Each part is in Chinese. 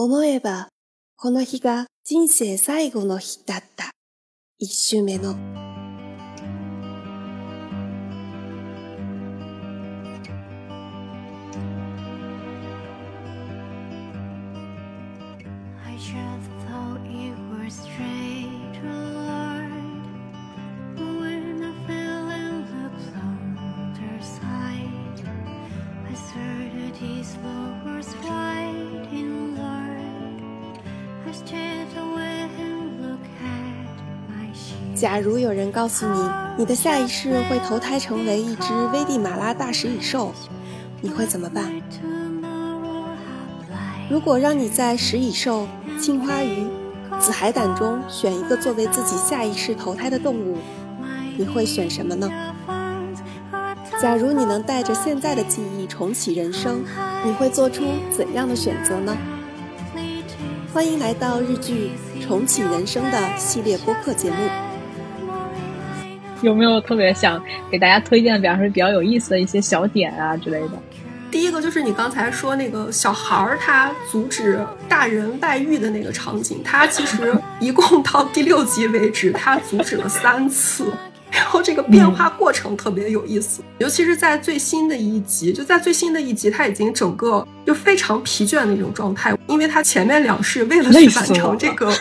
思えば、この日が人生最後の日だった。一周目の。假如有人告诉你，你的下一世会投胎成为一只危地马拉大食蚁兽，你会怎么办？如果让你在食蚁兽、青花鱼、紫海胆中选一个作为自己下一世投胎的动物，你会选什么呢？假如你能带着现在的记忆重启人生，你会做出怎样的选择呢？欢迎来到日剧《重启人生》的系列播客节目。有没有特别想给大家推荐，比方说比较有意思的一些小点啊之类的？第一个就是你刚才说那个小孩儿他阻止大人外遇的那个场景，他其实一共到第六集为止，他阻止了三次，然后这个变化过程特别有意思，尤其是在最新的一集，就在最新的一集，他已经整个就非常疲倦的一种状态，因为他前面两世为了去完成这个。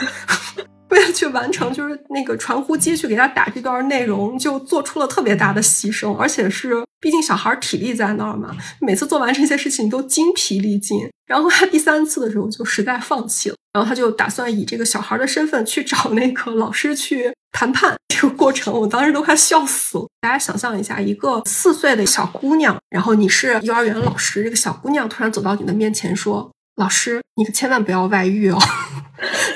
为了去完成，就是那个传呼机去给他打这段内容，就做出了特别大的牺牲，而且是，毕竟小孩体力在那儿嘛，每次做完这些事情都精疲力尽。然后他第三次的时候就实在放弃了，然后他就打算以这个小孩的身份去找那个老师去谈判。这个过程我当时都快笑死了。大家想象一下，一个四岁的小姑娘，然后你是幼儿园老师，这个小姑娘突然走到你的面前说。老师，你可千万不要外遇哦，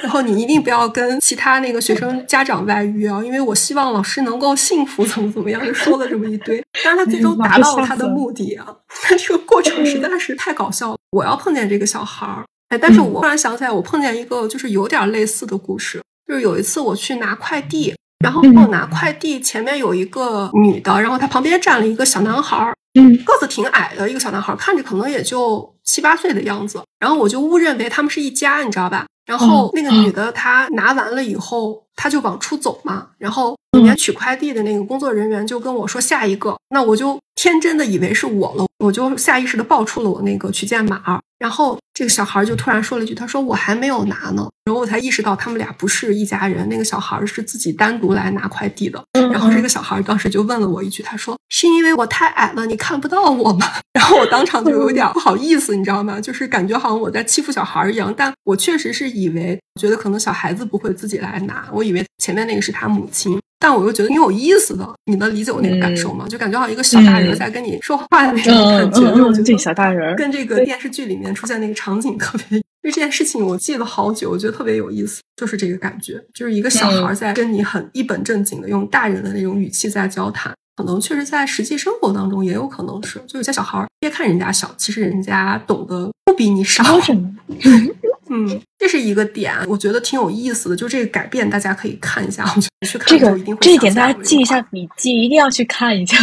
然后你一定不要跟其他那个学生家长外遇啊，因为我希望老师能够幸福，怎么怎么样，就说了这么一堆。但是他最终达到了他的目的啊，但这个过程实在是太搞笑了。我要碰见这个小孩儿，哎，但是我突然想起来，我碰见一个就是有点类似的故事，就是有一次我去拿快递，然后我拿快递前面有一个女的，然后她旁边站了一个小男孩儿，嗯，个子挺矮的一个小男孩，看着可能也就。七八岁的样子，然后我就误认为他们是一家，你知道吧？然后那个女的她拿完了以后，她就往出走嘛。然后里面取快递的那个工作人员就跟我说下一个，那我就天真的以为是我了，我就下意识的报出了我那个取件码。然后这个小孩就突然说了一句：“他说我还没有拿呢。”然后我才意识到他们俩不是一家人，那个小孩是自己单独来拿快递的。然后这个小孩当时就问了我一句：“他说是因为我太矮了，你看不到我吗？” 然后我当场就有点不好意思，你知道吗？就是感觉好像我在欺负小孩一样。但我确实是以为，觉得可能小孩子不会自己来拿，我以为前面那个是他母亲。但我又觉得挺有意思的，你能理解我那个感受吗？就感觉好像一个小大人在跟你说话的那种感觉，就我觉得小大人跟这个电视剧里面出现那个场景特别。因 为这件事情我记了好久，我觉得特别有意思，就是这个感觉，就是一个小孩在跟你很一本正经的用大人的那种语气在交谈。可能确实在实际生活当中也有可能是，就有些小孩别看人家小，其实人家懂得不比你少。嗯，这是一个点，我觉得挺有意思的。就这个改变，大家可以看一下。我觉得去看这个一定会这一点，大家记一下笔记，一定要去看一下。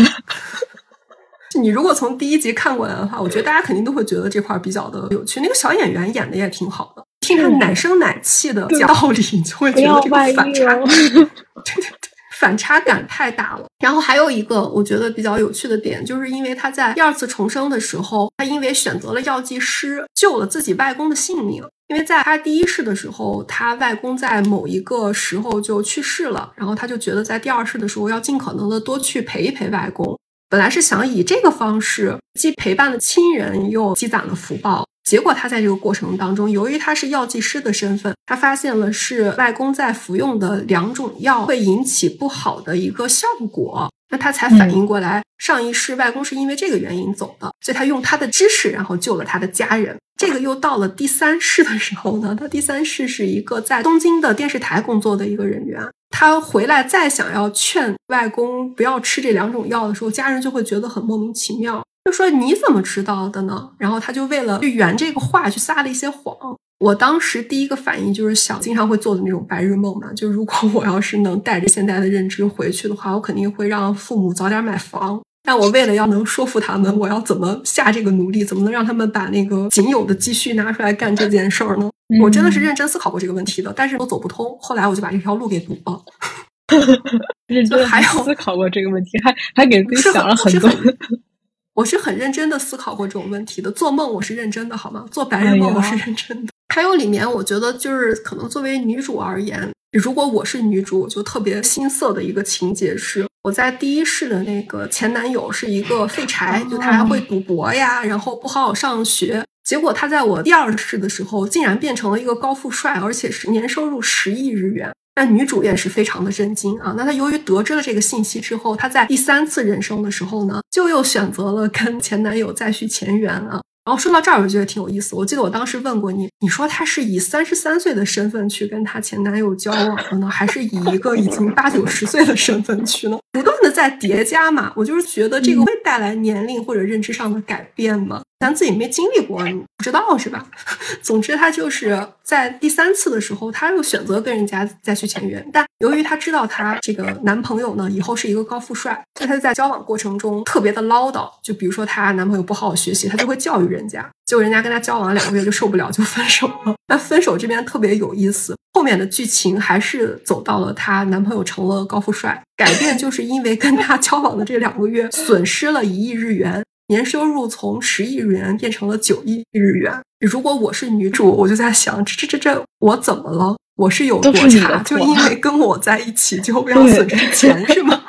你如果从第一集看过来的话，我觉得大家肯定都会觉得这块比较的有趣。那个小演员演的也挺好的，听他奶声奶气的讲道理，你就会觉得这个反差，对对对，反差感太大了。然后还有一个我觉得比较有趣的点，就是因为他在第二次重生的时候，他因为选择了药剂师，救了自己外公的性命。因为在他第一世的时候，他外公在某一个时候就去世了，然后他就觉得在第二世的时候要尽可能的多去陪一陪外公。本来是想以这个方式既陪伴了亲人，又积攒了福报。结果他在这个过程当中，由于他是药剂师的身份，他发现了是外公在服用的两种药会引起不好的一个效果。那他才反应过来，上一世外公是因为这个原因走的，所以他用他的知识，然后救了他的家人。这个又到了第三世的时候呢，他第三世是一个在东京的电视台工作的一个人员，他回来再想要劝外公不要吃这两种药的时候，家人就会觉得很莫名其妙，就说你怎么知道的呢？然后他就为了去圆这个话，去撒了一些谎。我当时第一个反应就是想，经常会做的那种白日梦嘛，就如果我要是能带着现在的认知回去的话，我肯定会让父母早点买房。但我为了要能说服他们，我要怎么下这个努力，怎么能让他们把那个仅有的积蓄拿出来干这件事儿呢？我真的是认真思考过这个问题的，但是都走不通。后来我就把这条路给堵了。认真还有思考过这个问题，还还给自己想了很多。我是很认真的思考过这种问题的。做梦我是认真的，好吗？做白日梦我是认真的。还有里面，我觉得就是可能作为女主而言，如果我是女主，我就特别心塞的一个情节是，我在第一世的那个前男友是一个废柴，就他还会赌博呀，然后不好好上学。结果他在我第二世的时候，竟然变成了一个高富帅，而且是年收入十亿日元。那女主也是非常的震惊啊！那她由于得知了这个信息之后，她在第三次人生的时候呢，就又选择了跟前男友再续前缘啊。然后说到这儿，我觉得挺有意思。我记得我当时问过你，你说她是以三十三岁的身份去跟她前男友交往的呢，还是以一个已经八九十岁的身份去呢？不断的在叠加嘛。我就是觉得这个会带来年龄或者认知上的改变吗？咱自己没经历过，你不知道是吧？总之，她就是在第三次的时候，她又选择跟人家再续前缘。但由于她知道她这个男朋友呢，以后是一个高富帅，所以她在交往过程中特别的唠叨。就比如说，她男朋友不好好学习，她就会教育人家。结果人家跟她交往两个月就受不了，就分手了。那分手这边特别有意思，后面的剧情还是走到了她男朋友成了高富帅，改变就是因为跟她交往的这两个月损失了一亿日元。年收入从十亿日元变成了九亿日元。如果我是女主，我就在想，这这这这，我怎么了？我是有多差？就因为跟我在一起就要损失钱 是吗？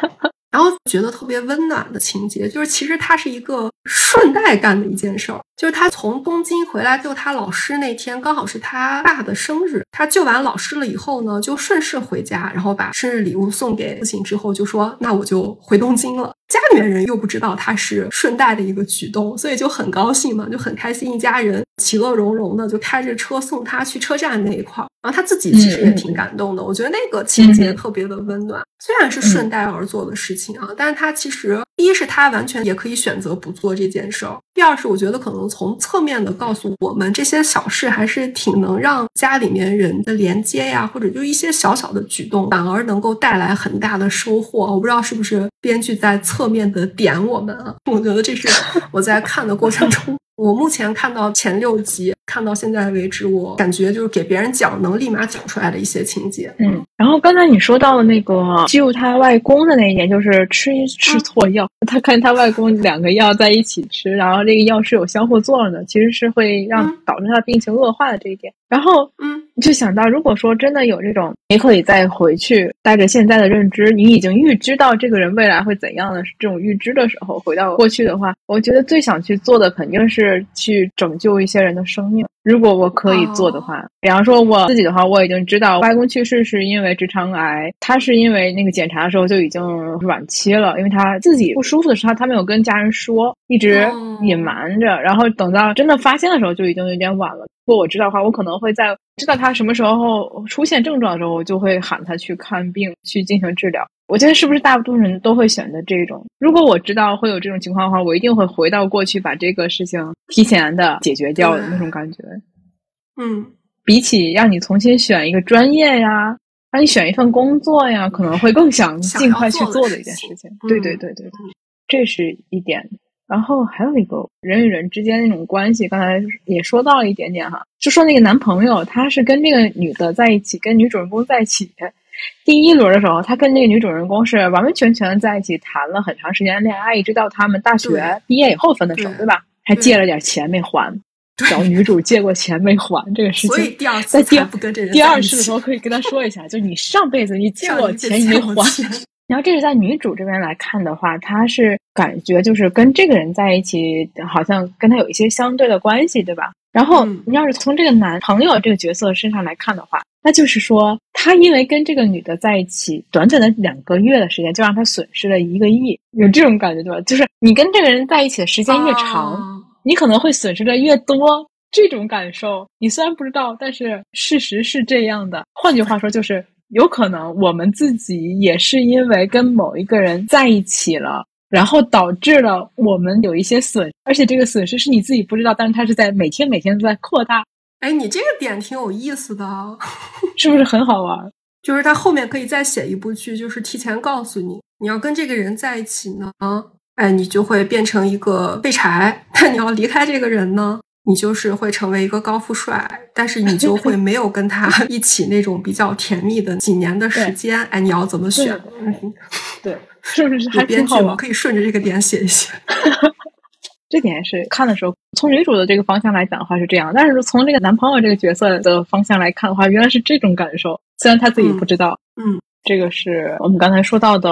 然后觉得特别温暖的情节，就是其实他是一个顺带干的一件事儿，就是他从东京回来救他老师那天，刚好是他爸的生日。他救完老师了以后呢，就顺势回家，然后把生日礼物送给父亲之后，就说：“那我就回东京了。”家里面人又不知道他是顺带的一个举动，所以就很高兴嘛，就很开心，一家人其乐融融的就开着车送他去车站那一块。然后他自己其实也挺感动的，我觉得那个情节特别的温暖。虽然是顺带而做的事情啊，但是他其实第一是他完全也可以选择不做这件事儿，第二是我觉得可能从侧面的告诉我们，这些小事还是挺能让家里面人的连接呀，或者就一些小小的举动，反而能够带来很大的收获。我不知道是不是编剧在侧面的点我们啊？我觉得这是我在看的过程中。我目前看到前六集，看到现在为止，我感觉就是给别人讲能立马讲出来的一些情节。嗯，然后刚才你说到了那个救他外公的那一点，就是吃吃错药，他看他外公两个药在一起吃，然后这个药是有相互作用的，其实是会让导致他的病情恶化的这一点。然后，嗯，就想到，如果说真的有这种，你可以再回去带着现在的认知，你已经预知到这个人未来会怎样的这种预知的时候，回到过去的话，我觉得最想去做的肯定是去拯救一些人的生命。如果我可以做的话，比方说我自己的话，我已经知道外公去世是因为直肠癌，他是因为那个检查的时候就已经晚期了，因为他自己不舒服的时候，他没有跟家人说，一直隐瞒着，然后等到真的发现的时候，就已经有点晚了。如果我知道的话，我可能会在知道他什么时候出现症状的时候，我就会喊他去看病，去进行治疗。我觉得是不是大部分人都会选择这种？如果我知道会有这种情况的话，我一定会回到过去，把这个事情提前的解决掉的那种感觉。嗯，比起让你重新选一个专业呀，让你选一份工作呀，可能会更想尽快去做的一件事情。对对对对对，这是一点。然后还有一个人与人之间那种关系，刚才也说到了一点点哈，就说那个男朋友他是跟这个女的在一起，跟女主人公在一起。第一轮的时候，他跟那个女主人公是完完全全在一起谈了很长时间恋爱，一直到他们大学毕业以后分的手，对吧？还借了点钱没还，找女主借过钱没还这个事情。所以第二次在不跟这人第二次的时候可以跟他说一下，就你上辈子你借 我钱你没还。然后这是在女主这边来看的话，她是感觉就是跟这个人在一起，好像跟他有一些相对的关系，对吧？然后你要是从这个男朋友这个角色身上来看的话，那就是说他因为跟这个女的在一起短短的两个月的时间，就让他损失了一个亿，有这种感觉对吧？就是你跟这个人在一起的时间越长，你可能会损失的越多，这种感受你虽然不知道，但是事实是这样的。换句话说，就是。有可能我们自己也是因为跟某一个人在一起了，然后导致了我们有一些损，而且这个损失是你自己不知道，但是它是在每天每天都在扩大。哎，你这个点挺有意思的，是不是很好玩？就是他后面可以再写一部剧，就是提前告诉你，你要跟这个人在一起呢，哎，你就会变成一个废柴。但你要离开这个人呢，你就是会成为一个高富帅，但是你就会没有跟他 一起那种比较甜蜜的几年的时间。哎，你要怎么选？对，是不是？还编剧吗？可以顺着这个点写一写。这点是看的时候，从女主的这个方向来讲的话是这样，但是从这个男朋友这个角色的方向来看的话，原来是这种感受，虽然他自己不知道。嗯。这个是我们刚才说到的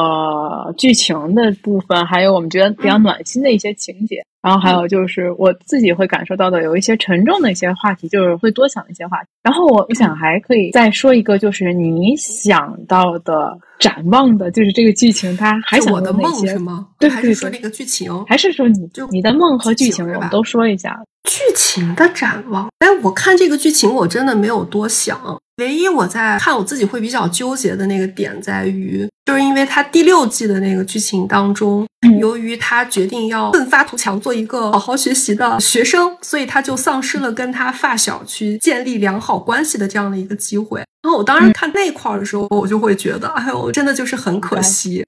剧情的部分，还有我们觉得比较暖心的一些情节，然后还有就是我自己会感受到的有一些沉重的一些话题，就是会多想一些话题。然后我我想还可以再说一个，就是你想到的展望的，就是这个剧情，它还想我的梦是吗？对，还是说那个剧情？还是说你就你的梦和剧情，我们都说一下剧情的展望？哎，我看这个剧情，我真的没有多想。唯一我在看我自己会比较纠结的那个点在于，就是因为他第六季的那个剧情当中，由于他决定要奋发图强，做一个好好学习的学生，所以他就丧失了跟他发小去建立良好关系的这样的一个机会。然后我当时看那块儿的时候，我就会觉得，哎呦，真的就是很可惜。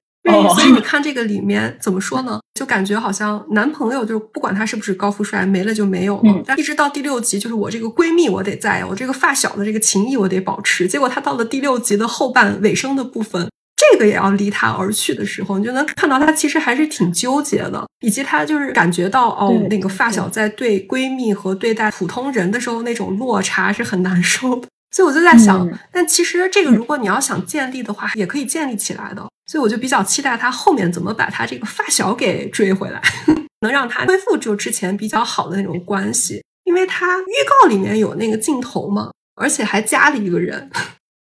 所以你看这个里面怎么说呢？就感觉好像男朋友就是不管他是不是高富帅，没了就没有了。但一直到第六集，就是我这个闺蜜我得在，我这个发小的这个情谊我得保持。结果他到了第六集的后半尾声的部分，这个也要离他而去的时候，你就能看到他其实还是挺纠结的，以及他就是感觉到哦，那个发小在对闺蜜和对待普通人的时候那种落差是很难受的。所以我就在想，但其实这个如果你要想建立的话，也可以建立起来的。所以我就比较期待他后面怎么把他这个发小给追回来，能让他恢复就之前比较好的那种关系。因为他预告里面有那个镜头嘛，而且还加了一个人。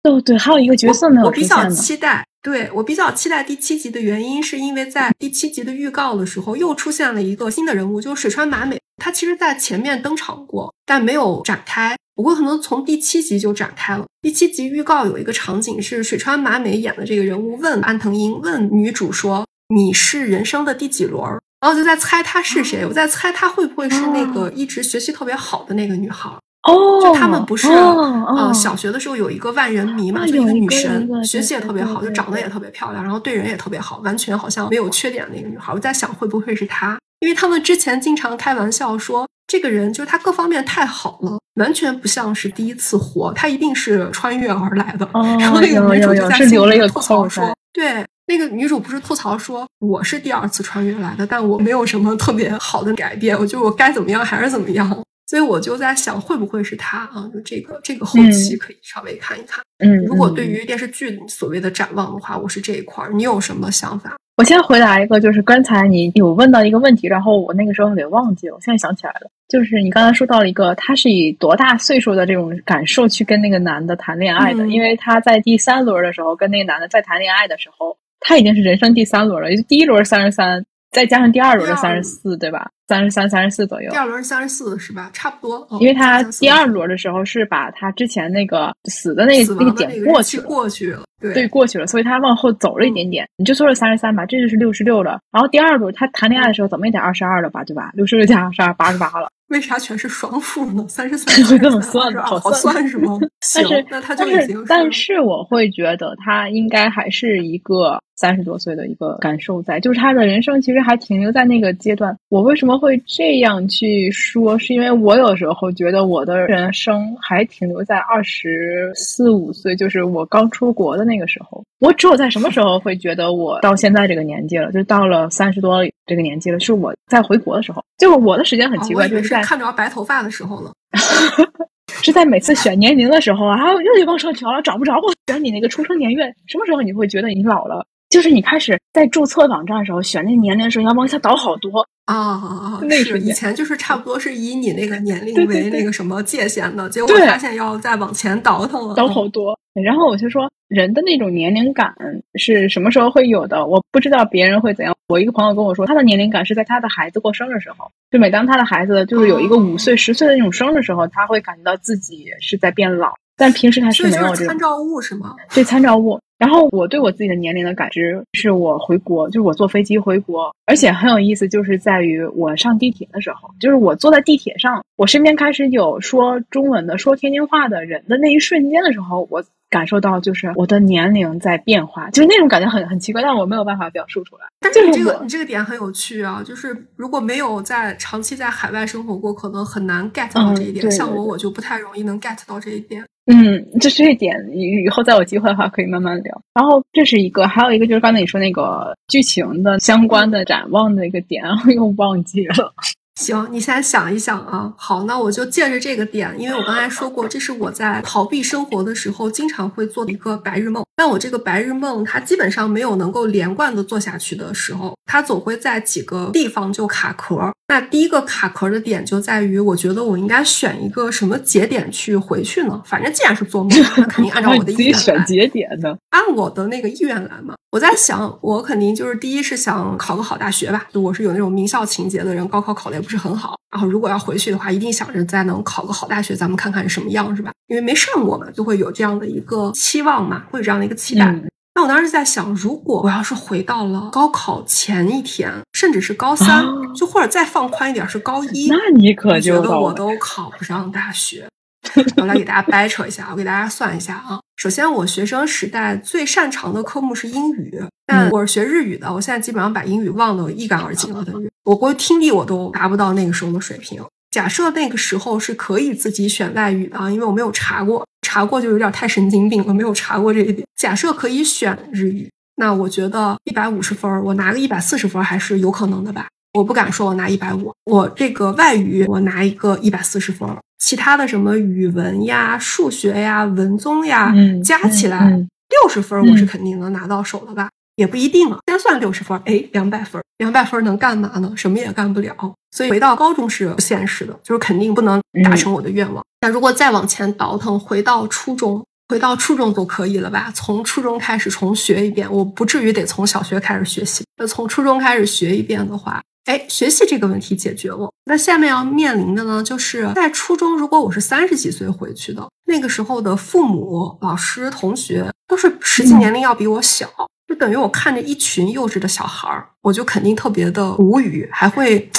哦，对，还有一个角色没有我比较期待，对我比较期待第七集的原因，是因为在第七集的预告的时候又出现了一个新的人物，就是水川麻美。她其实在前面登场过，但没有展开。不过可能从第七集就展开了。第七集预告有一个场景是水川麻美演的这个人物问安藤英问女主说：“你是人生的第几轮？”然后就在猜她是谁。我在猜她会不会是那个一直学习特别好的那个女孩。哦，就他们不是呃小学的时候有一个万人迷嘛，就一个女神，学习也特别好，就长得也特别漂亮，然后对人也特别好，完全好像没有缺点的那个女孩。我在想会不会是她？因为他们之前经常开玩笑说。这个人就是他各方面太好了，完全不像是第一次活，他一定是穿越而来的。然后那个女主就在心里吐槽说：“对，那个女主不是吐槽说我是第二次穿越来的，但我没有什么特别好的改变，我就我该怎么样还是怎么样。”所以我就在想，会不会是他啊？就这个这个后期可以稍微看一看。嗯，如果对于电视剧所谓的展望的话，我是这一块儿，你有什么想法？我先回答一个，就是刚才你有问到一个问题，然后我那个时候给忘记了，我现在想起来了，就是你刚才说到了一个，他是以多大岁数的这种感受去跟那个男的谈恋爱的？因为他在第三轮的时候跟那个男的在谈恋爱的时候，他已经是人生第三轮了，第一轮三十三。再加上第二轮的三十四，对吧？三十三、三十四左右。第二轮是三十四，是吧？差不多。因为他第二轮的时候是把他之前那个死的那个那个点过去过去了，对，过去了，所以他往后走了一点点。你就说是三十三吧，这就是六十六了。然后第二轮他谈恋爱的时候怎么也得二十二了吧，对吧？六十六加二十二，八十八了。为啥全是双数呢？三十三会这么算的，好算是吗？但是那他就已经，但是我会觉得他应该还是一个三十多岁的一个感受在，就是他的人生其实还停留在那个阶段。我为什么会这样去说？是因为我有时候觉得我的人生还停留在二十四五岁，就是我刚出国的那个时候。我只有在什么时候会觉得我到现在这个年纪了，就到了三十多这个年纪了，是我在回国的时候。就是我的时间很奇怪，就是在看着白头发的时候了，是在每次选年龄的时候啊，又得往上调了，找不着我选你那个出生年月，什么时候你会觉得你老了？就是你开始在注册网站的时候选那个年龄的时候，要往下倒好多啊啊啊！是以前就是差不多是以你那个年龄为那个什么界限的，结果发现要再往前倒腾了，倒好多。然后我就说，人的那种年龄感是什么时候会有的？我不知道别人会怎样。我一个朋友跟我说，他的年龄感是在他的孩子过生日时候，就每当他的孩子就是有一个五岁、十岁的那种生日时候，他会感觉到自己是在变老。但平时他是没有这个参照物，是吗？对，参照物。然后我对我自己的年龄的感知是我回国，就是我坐飞机回国，而且很有意思，就是在于我上地铁的时候，就是我坐在地铁上，我身边开始有说中文的、说天津话的人的那一瞬间的时候，我。感受到就是我的年龄在变化，就是那种感觉很很奇怪，但我没有办法表述出来。但是你这个你这个点很有趣啊，就是如果没有在长期在海外生活过，可能很难 get 到这一点。像我，我就不太容易能 get 到这一点。嗯，就这一点，以以后再有机会的话可以慢慢聊。然后这是一个，还有一个就是刚才你说那个剧情的相关的展望的一个点，又忘记了。行，你先想一想啊。好，那我就借着这个点，因为我刚才说过，这是我在逃避生活的时候经常会做的一个白日梦。但我这个白日梦，它基本上没有能够连贯的做下去的时候，它总会在几个地方就卡壳。那第一个卡壳的点就在于，我觉得我应该选一个什么节点去回去呢？反正既然是做梦，那肯定按照我的意愿 选节点呢，按我的那个意愿来嘛。我在想，我肯定就是第一是想考个好大学吧，就我是有那种名校情节的人，高考考的也不是很好。然后如果要回去的话，一定想着再能考个好大学，咱们看看是什么样，是吧？因为没上过嘛，就会有这样的一个期望嘛，会有这样的一个期待。那我当时在想，如果我要是回到了高考前一天，甚至是高三，就或者再放宽一点是高一，那你可觉得我都考不上大学。我来给大家掰扯一下，我给大家算一下啊。首先，我学生时代最擅长的科目是英语，但我是学日语的，我现在基本上把英语忘得一干二净了。等于我国听力我都达不到那个时候的水平。假设那个时候是可以自己选外语的，因为我没有查过，查过就有点太神经病了，没有查过这一点。假设可以选日语，那我觉得一百五十分，我拿个一百四十分还是有可能的吧。我不敢说我拿一百五，我这个外语我拿一个一百四十分，其他的什么语文呀、数学呀、文综呀，加起来六十分，我是肯定能拿到手的吧？也不一定啊，先算六十分，哎，两百分，两百分能干嘛呢？什么也干不了。所以回到高中是不现实的，就是肯定不能达成我的愿望。那如果再往前倒腾，回到初中，回到初中就可以了吧？从初中开始重学一遍，我不至于得从小学开始学习。那从初中开始学一遍的话。哎，学习这个问题解决了。那下面要面临的呢，就是在初中，如果我是三十几岁回去的，那个时候的父母、老师、同学都是实际年龄要比我小，就等于我看着一群幼稚的小孩儿，我就肯定特别的无语，还会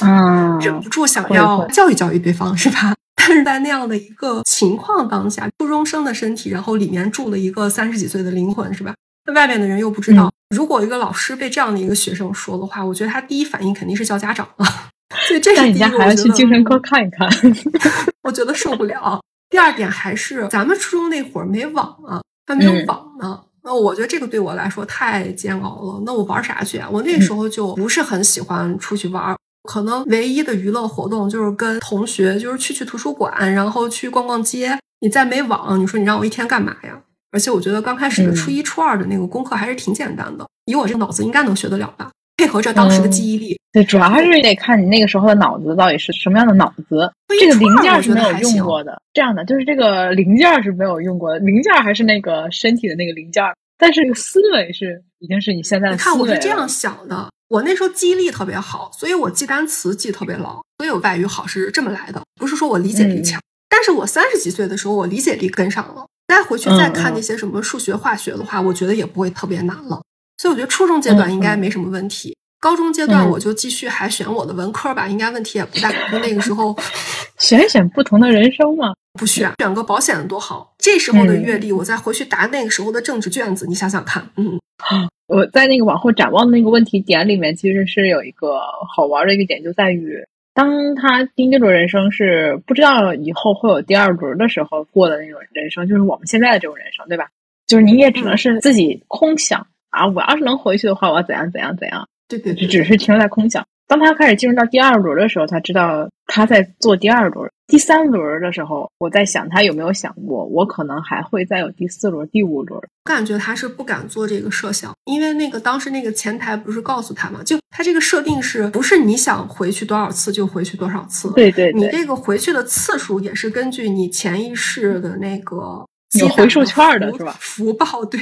忍不住想要教育教育对方，是吧？但是在那样的一个情况当下，初中生的身体，然后里面住了一个三十几岁的灵魂，是吧？那外面的人又不知道。如果一个老师被这样的一个学生说的话，我觉得他第一反应肯定是叫家长了。所以这是第一，我还要去精神科看一看。我觉得受不了。第二点还是咱们初中那会儿没网啊，还没有网呢。那我觉得这个对我来说太煎熬了。那我玩啥去啊？我那时候就不是很喜欢出去玩，可能唯一的娱乐活动就是跟同学就是去去图书馆，然后去逛逛街。你再没网，你说你让我一天干嘛呀？而且我觉得刚开始的初一、初二的那个功课还是挺简单的，以我这个脑子应该能学得了吧？配合着当时的记忆力，对，主要还是得看你那个时候的脑子到底是什么样的脑子。这个零件是没有用过的，这样的就是这个零件是没有用过的，零件还是那个身体的那个零件，但是这个思维是已经是你现在的。你看我是这样想的，我那时候记忆力特别好，所以我记单词记特别牢，所以我外语好是这么来的，不是说我理解力强。但是我三十几岁的时候，我理解力跟上了。再回去再看那些什么数学、化学的话，我觉得也不会特别难了。所以我觉得初中阶段应该没什么问题。高中阶段我就继续还选我的文科吧，应该问题也不大。就那个时候 选一选不同的人生嘛，不选选个保险的多好。这时候的阅历，我再回去答那个时候的政治卷子，你想想看。嗯，我在那个往后展望的那个问题点里面，其实是有一个好玩的一个点，就在于。当他第一轮人生是不知道以后会有第二轮的时候过的那种人生，就是我们现在的这种人生，对吧？就是你也只能是自己空想啊，我要是能回去的话，我要怎样怎样怎样？对对，就只是停留在空想。当他开始进入到第二轮的时候，他知道他在做第二轮、第三轮的时候，我在想他有没有想过，我可能还会再有第四轮、第五轮。我感觉他是不敢做这个设想，因为那个当时那个前台不是告诉他嘛，就他这个设定是不是你想回去多少次就回去多少次？对对，你这个回去的次数也是根据你潜意识的那个。有回数券的是吧？福报 对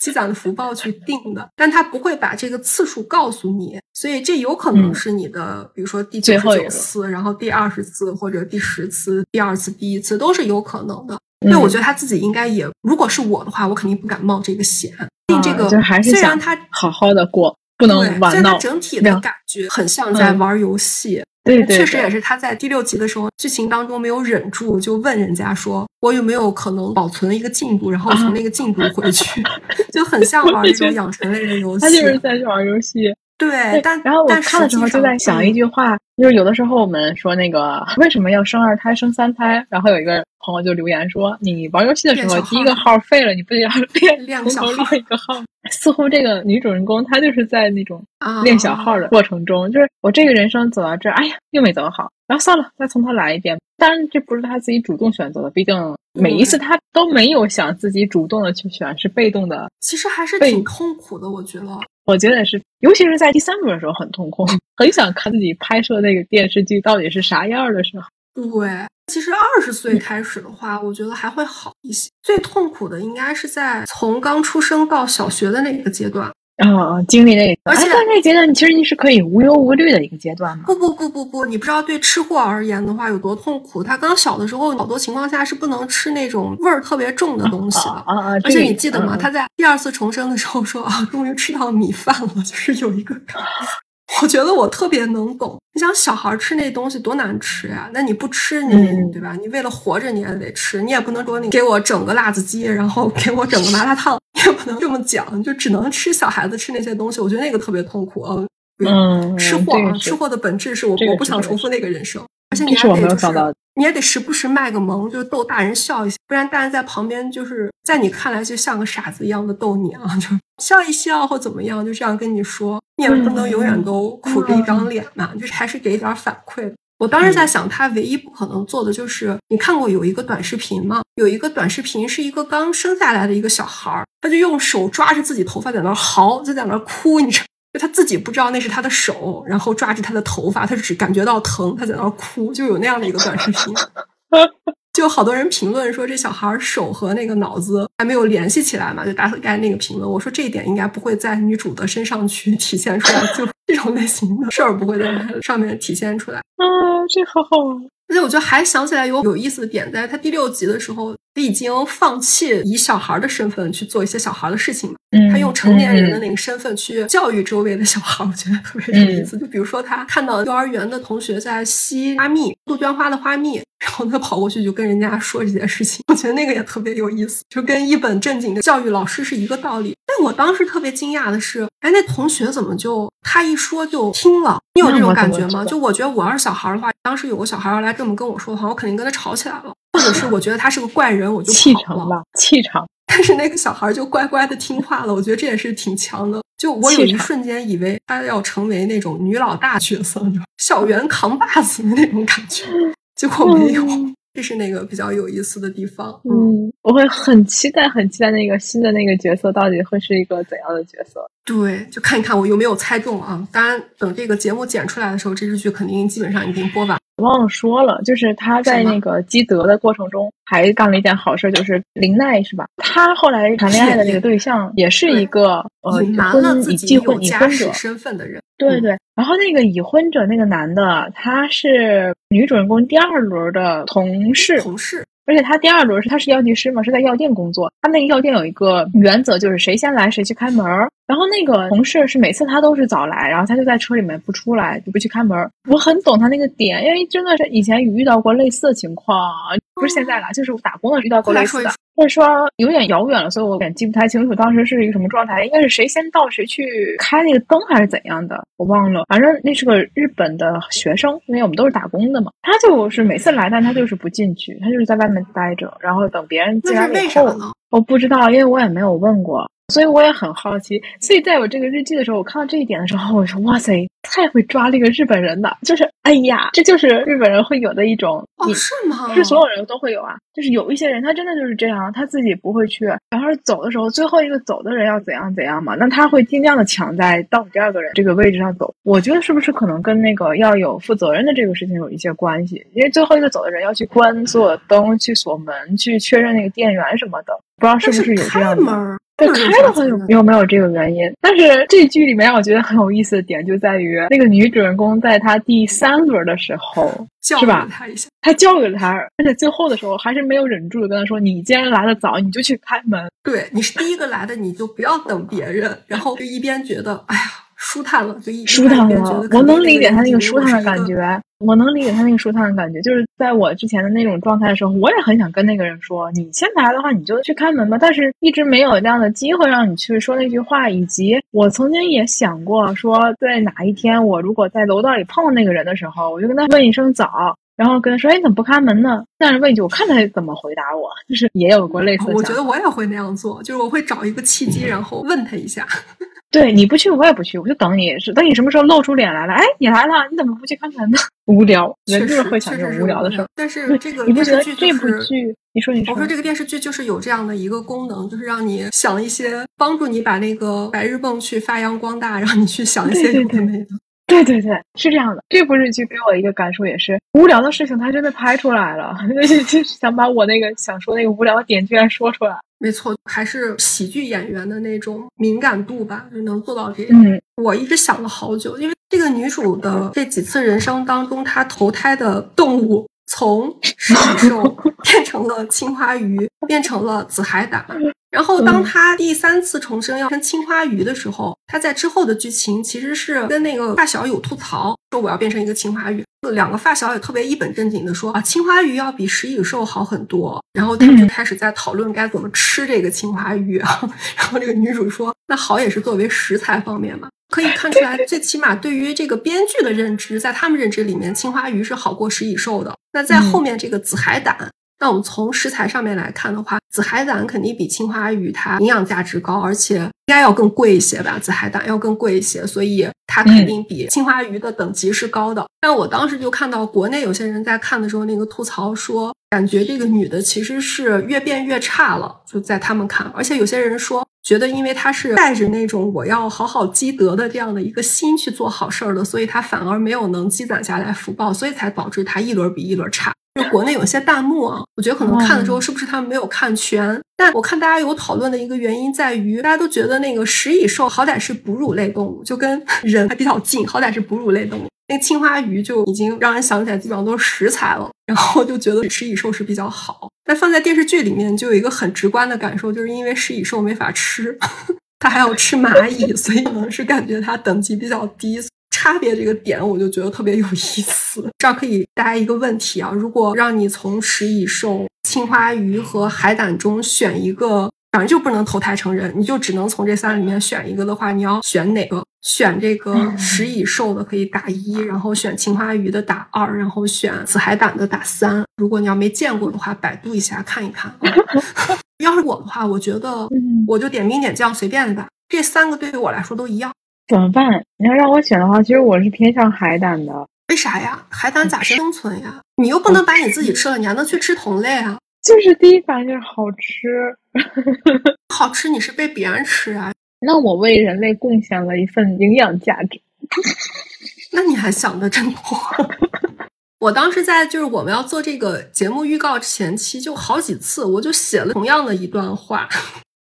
积攒的福报去定的，但他不会把这个次数告诉你，所以这有可能是你的，比如说第九十九次，然后第二十次或者第十次，第二次、第一次都是有可能的。那我觉得他自己应该也，如果是我的话，我肯定不敢冒这个险。定这个虽然他好好的过，不能玩闹。整体的感觉很像在玩游戏。对对，确实也是他在第六集的时候，剧情当中没有忍住，就问人家说：“我有没有可能保存一个进度，然后从那个进度回去？”就很像玩那种养成类的游戏。他就是在玩游戏。对，但然后我看的时候就在想一句话，就是有的时候我们说那个为什么要生二胎、生三胎？然后有一个朋友就留言说：“你玩游戏的时候第一个号废了，你不得要练 练从头练一个号？” 似乎这个女主人公她就是在那种练小号的过程中，就是我这个人生走到这儿，哎呀，又没走好，然后算了，再从头来一遍。当然，这不是她自己主动选择的，毕竟每一次她都没有想自己主动的去选，是被动的。其实还是挺痛苦的，我觉得。我觉得是，尤其是在第三部的时候很痛苦，很想看自己拍摄那个电视剧到底是啥样的时候。对，其实二十岁开始的话，我觉得还会好一些。最痛苦的应该是在从刚出生到小学的那个阶段。啊，经历那个，而且那个阶段，其实你是可以无忧无虑的一个阶段嘛。不不不不不，你不知道对吃货而言的话有多痛苦。他刚小的时候，好多情况下是不能吃那种味儿特别重的东西的。啊啊！而且你记得吗？他在第二次重生的时候说啊，终于吃到米饭了，就是有一个。我觉得我特别能懂。你想小孩吃那东西多难吃呀？那你不吃你对吧？你为了活着你也得吃，你也不能说你给我整个辣子鸡，然后给我整个麻辣烫，你也不能这么讲，就只能吃小孩子吃那些东西。我觉得那个特别痛苦啊。嗯，吃货啊，吃货的本质是我我不想重复那个人生，而且你还得就是。你也得时不时卖个萌，就逗大人笑一下，不然大人在旁边就是在你看来就像个傻子一样的逗你啊，就笑一笑或怎么样，就这样跟你说，你也不能永远都苦着一张脸嘛，就是还是给点反馈。我当时在想，他唯一不可能做的就是，你看过有一个短视频吗？有一个短视频是一个刚生下来的一个小孩儿，他就用手抓着自己头发在那嚎，就在那哭，你知道。就他自己不知道那是他的手，然后抓着他的头发，他只感觉到疼，他在那儿哭，就有那样的一个短视频。就好多人评论说这小孩手和那个脑子还没有联系起来嘛，就大概那个评论。我说这一点应该不会在女主的身上去体现出来，就这种类型的事儿不会在上面体现出来。啊，这好好。而且我觉得还想起来有有意思的点，在他第六集的时候，他已经放弃以小孩的身份去做一些小孩的事情他用成年人的那个身份去教育周围的小孩，我觉得特别有意思。就比如说，他看到幼儿园的同学在吸花蜜，杜鹃花的花蜜，然后他跑过去就跟人家说这件事情，我觉得那个也特别有意思，就跟一本正经的教育老师是一个道理。但我当时特别惊讶的是，哎，那同学怎么就他一说就听了？你有这种感觉吗？就我觉得我要是小孩的话，当时有个小孩要来这么跟我说的话，我肯定跟他吵起来了，或者是我觉得他是个怪人，我就气场吧，气场。但是那个小孩就乖乖的听话了，我觉得这也是挺强的。就我有一瞬间以为他要成为那种女老大角色，校园扛把子的那种感觉，结果没有。这是那个比较有意思的地方。嗯，我会很期待，很期待那个新的那个角色到底会是一个怎样的角色。对，就看一看我有没有猜中啊！当然，等这个节目剪出来的时候，这支剧肯定基本上已经播完。忘了说了，就是他在那个积德的过程中，还干了一件好事，就是林奈是吧？他后来谈恋爱的那个对象也是一个呃已婚已既婚已婚者身份的人。对对。然后那个已婚者那个男的，他是女主人公第二轮的同事。同事。而且他第二轮是他是药剂师嘛，是在药店工作。他那个药店有一个原则，就是谁先来谁去开门。然后那个同事是每次他都是早来，然后他就在车里面不出来，就不去开门。我很懂他那个点，因为真的是以前遇到过类似的情况，不是现在啦，就是我打工的时候遇到过类似的。所以说有点遥远了，所以我有点记不太清楚当时是一个什么状态，应该是谁先到谁去开那个灯还是怎样的，我忘了。反正那是个日本的学生，因为我们都是打工的嘛，他就是每次来，但他就是不进去，他就是在外面待着，然后等别人进来以后，我不知道，因为我也没有问过。所以我也很好奇，所以在我这个日记的时候，我看到这一点的时候，我说：“哇塞，太会抓这个日本人了，就是哎呀，这就是日本人会有的一种，哦，是吗？不是所有人都会有啊，就是有一些人他真的就是这样，他自己不会去，然后走的时候，最后一个走的人要怎样怎样嘛，那他会尽量的抢在倒数第二个人这个位置上走。我觉得是不是可能跟那个要有负责任的这个事情有一些关系？因为最后一个走的人要去关所有灯，去锁门，去确认那个电源什么的，不知道是不是有这样的。对，开的话有有没有这个原因？但是这剧里面让我觉得很有意思的点就在于，那个女主人公在她第三轮的时候，是吧？他一下，她教育了他，而且最后的时候还是没有忍住的跟他说：“你既然来的早，你就去开门。对，你是第一个来的，你就不要等别人。”然后就一边觉得，哎呀。舒坦了，就一舒坦了。我能理解他那个舒坦的感觉，我能理解他那个舒坦的感觉。就是在我之前的那种状态的时候，我也很想跟那个人说：“你先来的话，你就去开门吧。”但是一直没有这样的机会让你去说那句话。以及我曾经也想过说，在哪一天我如果在楼道里碰到那个人的时候，我就跟他问一声早。然后跟他说：“哎，你怎么不开门呢？”但是问一句，我看他怎么回答我。就是也有过类似的。我觉得我也会那样做，就是我会找一个契机，然后问他一下。对，你不去，我也不去，我就等你。是等你什么时候露出脸来了？哎，你来了，你怎么不去看看呢？无聊，人就是会想这种无聊的事儿。但是这个你不觉得这部剧？你说你说，我说这个电视剧就是有这样的一个功能，就是让你想一些帮助你把那个白日梦去发扬光大，让你去想一些有的没的。对对对，是这样的。这部日剧给我一个感受，也是无聊的事情，它真的拍出来了，就是想把我那个想说那个无聊的点居然说出来。没错，还是喜剧演员的那种敏感度吧，就能做到这样。嗯，我一直想了好久，因为这个女主的这几次人生当中，她投胎的动物从食蚁兽变成了青花鱼，变成了紫海胆。然后，当他第三次重生要跟青花鱼的时候，他在之后的剧情其实是跟那个发小有吐槽，说我要变成一个青花鱼。两个发小也特别一本正经的说啊，青花鱼要比食蚁兽好很多。然后他们就开始在讨论该怎么吃这个青花鱼啊。然后这个女主说，那好也是作为食材方面嘛，可以看出来，最起码对于这个编剧的认知，在他们认知里面，青花鱼是好过食蚁兽的。那在后面这个紫海胆。那我们从食材上面来看的话，紫海胆肯定比青花鱼它营养价值高，而且应该要更贵一些吧？紫海胆要更贵一些，所以它肯定比青花鱼的等级是高的。但我当时就看到国内有些人在看的时候，那个吐槽说，感觉这个女的其实是越变越差了，就在他们看，而且有些人说，觉得因为她是带着那种我要好好积德的这样的一个心去做好事儿的，所以她反而没有能积攒下来福报，所以才导致她一轮比一轮差。就国内有些弹幕啊，我觉得可能看的时候是不是他们没有看全？但我看大家有讨论的一个原因在于，大家都觉得那个食蚁兽好歹是哺乳类动物，就跟 人还比较近，好歹是哺乳类动物。那个青花鱼就已经让人想起来基本上都是食材了，然后就觉得食蚁兽是比较好。但放在电视剧里面就有一个很直观的感受，就是因为食蚁兽没法吃，它还要吃蚂蚁，所以呢是感觉它等级比较低。差别这个点，我就觉得特别有意思。这儿可以大家一个问题啊，如果让你从食蚁兽、青花鱼和海胆中选一个，反正就不能投胎成人，你就只能从这三里面选一个的话，你要选哪个？选这个食蚁兽的可以打一，然后选青花鱼的打二，然后选紫海胆的打三。如果你要没见过的话，百度一下看一看。要是我的话，我觉得我就点兵点将随便的吧，这三个对于我来说都一样。怎么办？你要让我选的话，其实我是偏向海胆的。为啥呀？海胆咋生存呀？你又不能把你自己吃了，你还能去吃同类啊？就是第一反应就是好吃，好吃你是被别人吃啊？那我为人类贡献了一份营养价值。那你还想的真多。我当时在就是我们要做这个节目预告前期，就好几次我就写了同样的一段话。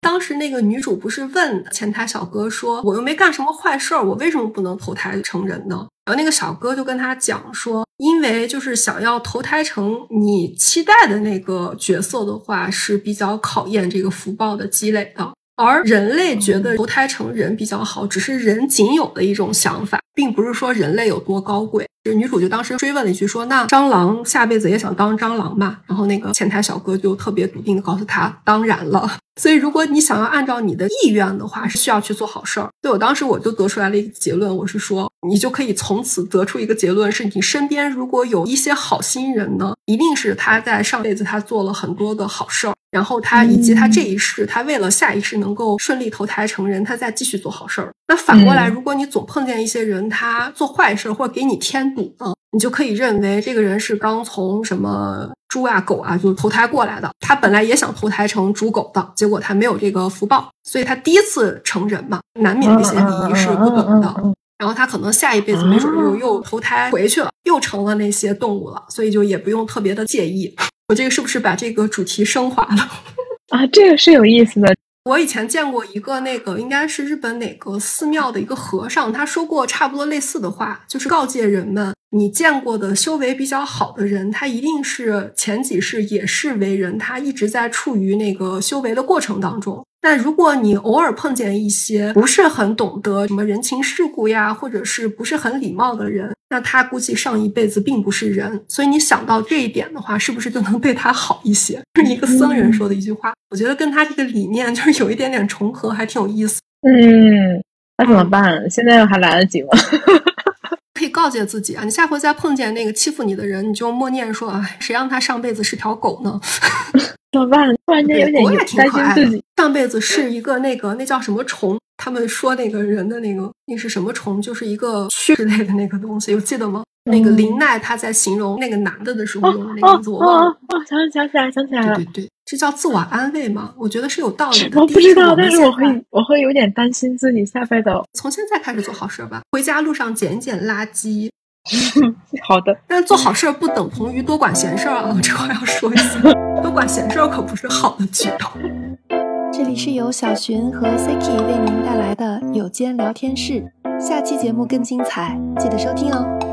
当时那个女主不是问前台小哥说：“我又没干什么坏事儿，我为什么不能投胎成人呢？”然后那个小哥就跟他讲说：“因为就是想要投胎成你期待的那个角色的话，是比较考验这个福报的积累的。而人类觉得投胎成人比较好，只是人仅有的一种想法，并不是说人类有多高贵。”就女主就当时追问了一句说：“那蟑螂下辈子也想当蟑螂吗？”然后那个前台小哥就特别笃定的告诉他：“当然了。”所以，如果你想要按照你的意愿的话，是需要去做好事儿。对我当时我就得出来了一个结论，我是说，你就可以从此得出一个结论：是你身边如果有一些好心人呢，一定是他在上辈子他做了很多的好事儿，然后他以及他这一世，他为了下一世能够顺利投胎成人，他再继续做好事儿。那反过来，如果你总碰见一些人，他做坏事或者给你添堵呢，你就可以认为这个人是刚从什么。猪啊狗啊，就投胎过来的。他本来也想投胎成猪狗的，结果他没有这个福报，所以他第一次成人嘛，难免这些礼仪是不懂的。然后他可能下一辈子没准又又投胎回去了，又成了那些动物了，所以就也不用特别的介意。我这个是不是把这个主题升华了 啊？这个是有意思的。我以前见过一个那个，应该是日本哪个寺庙的一个和尚，他说过差不多类似的话，就是告诫人们，你见过的修为比较好的人，他一定是前几世也是为人，他一直在处于那个修为的过程当中。但如果你偶尔碰见一些不是很懂得什么人情世故呀，或者是不是很礼貌的人，那他估计上一辈子并不是人。所以你想到这一点的话，是不是就能对他好一些？是 一个僧人说的一句话，我觉得跟他这个理念就是有一点点重合，还挺有意思。嗯，那怎么办？现在还来得及吗？可以告诫自己啊，你下回再碰见那个欺负你的人，你就默念说：“哎，谁让他上辈子是条狗呢？”怎么办？突然间有点担心自己上辈子是一个那个那叫什么虫？他们说那个人的那个那是什么虫？就是一个蛆之类的那个东西，有记得吗？那个林奈他在形容那个男的的时候用的那个名字，我忘了。哦，想想起来，想起来了。对对对，这叫自我安慰吗？我觉得是有道理的。我不知道，但是我会我会有点担心自己下辈子。从现在开始做好事吧，回家路上捡捡垃圾。好的，但做好事不等同于多管闲事啊！这话要说一下，多管闲事可不是好的举动。这里是由小寻和 Siki 为您带来的有间聊天室，下期节目更精彩，记得收听哦。